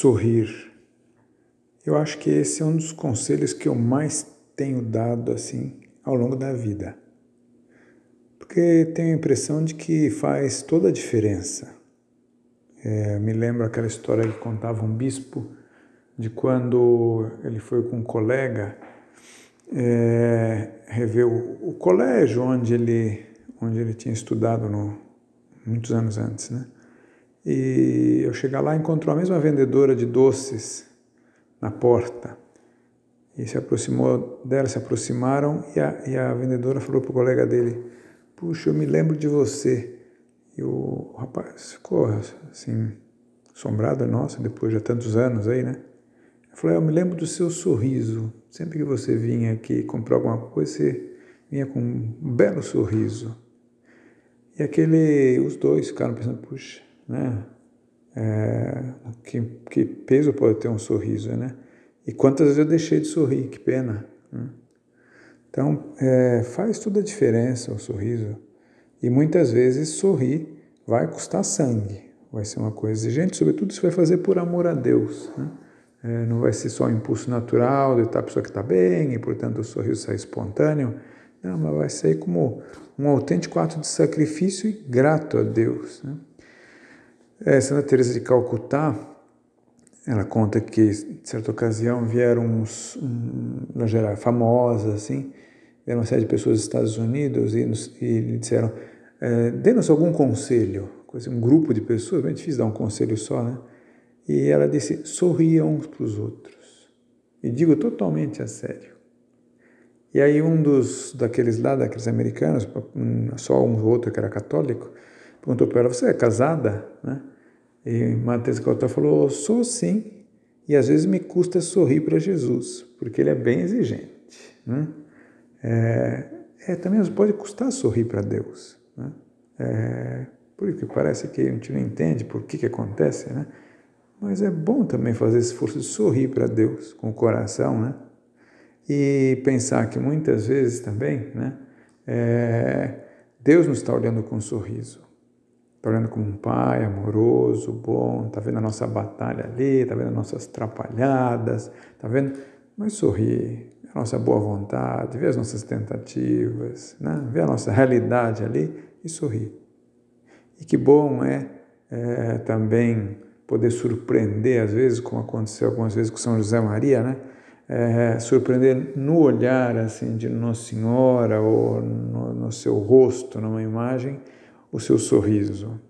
sorrir. Eu acho que esse é um dos conselhos que eu mais tenho dado assim ao longo da vida. Porque tenho a impressão de que faz toda a diferença. É, me lembro aquela história que contava um bispo de quando ele foi com um colega é, rever o, o, colégio onde ele, onde ele tinha estudado no, muitos anos antes, né? E eu chegar lá encontrou a mesma vendedora de doces na porta. E se aproximou dela, se aproximaram e a, e a vendedora falou para o colega dele: Puxa, eu me lembro de você. E o rapaz ficou assim, assombrado, nossa, depois de tantos anos aí, né? Ele falou: Eu me lembro do seu sorriso. Sempre que você vinha aqui comprar alguma coisa, você vinha com um belo sorriso. E aquele, os dois ficaram pensando: Puxa, né? É, que, que, peso pode ter um sorriso, né? E quantas vezes eu deixei de sorrir, que pena. Né? Então, é, faz toda a diferença o sorriso. E muitas vezes sorrir vai custar sangue, vai ser uma coisa exigente, sobretudo se vai fazer por amor a Deus. Né? É, não vai ser só um impulso natural de estar a pessoa que está bem e, portanto, o sorriso sai espontâneo. Não, mas vai sair como um autêntico ato de sacrifício e grato a Deus. Né? É, Santa Teresa de Calcutá, ela conta que, em certa ocasião, vieram uns, um, geral, famosas, assim, vieram uma série de pessoas dos Estados Unidos e, nos, e lhe disseram, é, dê-nos algum conselho, um grupo de pessoas, bem difícil dar um conselho só, né? E ela disse, sorriam uns para os outros. E digo totalmente a sério. E aí um dos, daqueles lá, daqueles americanos, só um ou outro que era católico, perguntou para ela, você é casada? Né? E Matheus Caltó falou, sou sim, e às vezes me custa sorrir para Jesus, porque ele é bem exigente. Né? É, é, também pode custar sorrir para Deus. Né? É, porque parece que a gente não entende por que, que acontece, né? mas é bom também fazer esse esforço de sorrir para Deus com o coração, né? E pensar que muitas vezes também, né? É, Deus nos está olhando com um sorriso. Está olhando como um pai amoroso, bom, está vendo a nossa batalha ali, está vendo as nossas atrapalhadas, está vendo, mas sorri, a nossa boa vontade, vê as nossas tentativas, né? vê a nossa realidade ali e sorri. E que bom é, é também poder surpreender, às vezes, como aconteceu algumas vezes com São José Maria, né? É, surpreender no olhar assim de Nossa Senhora ou no, no seu rosto, numa imagem, o seu sorriso.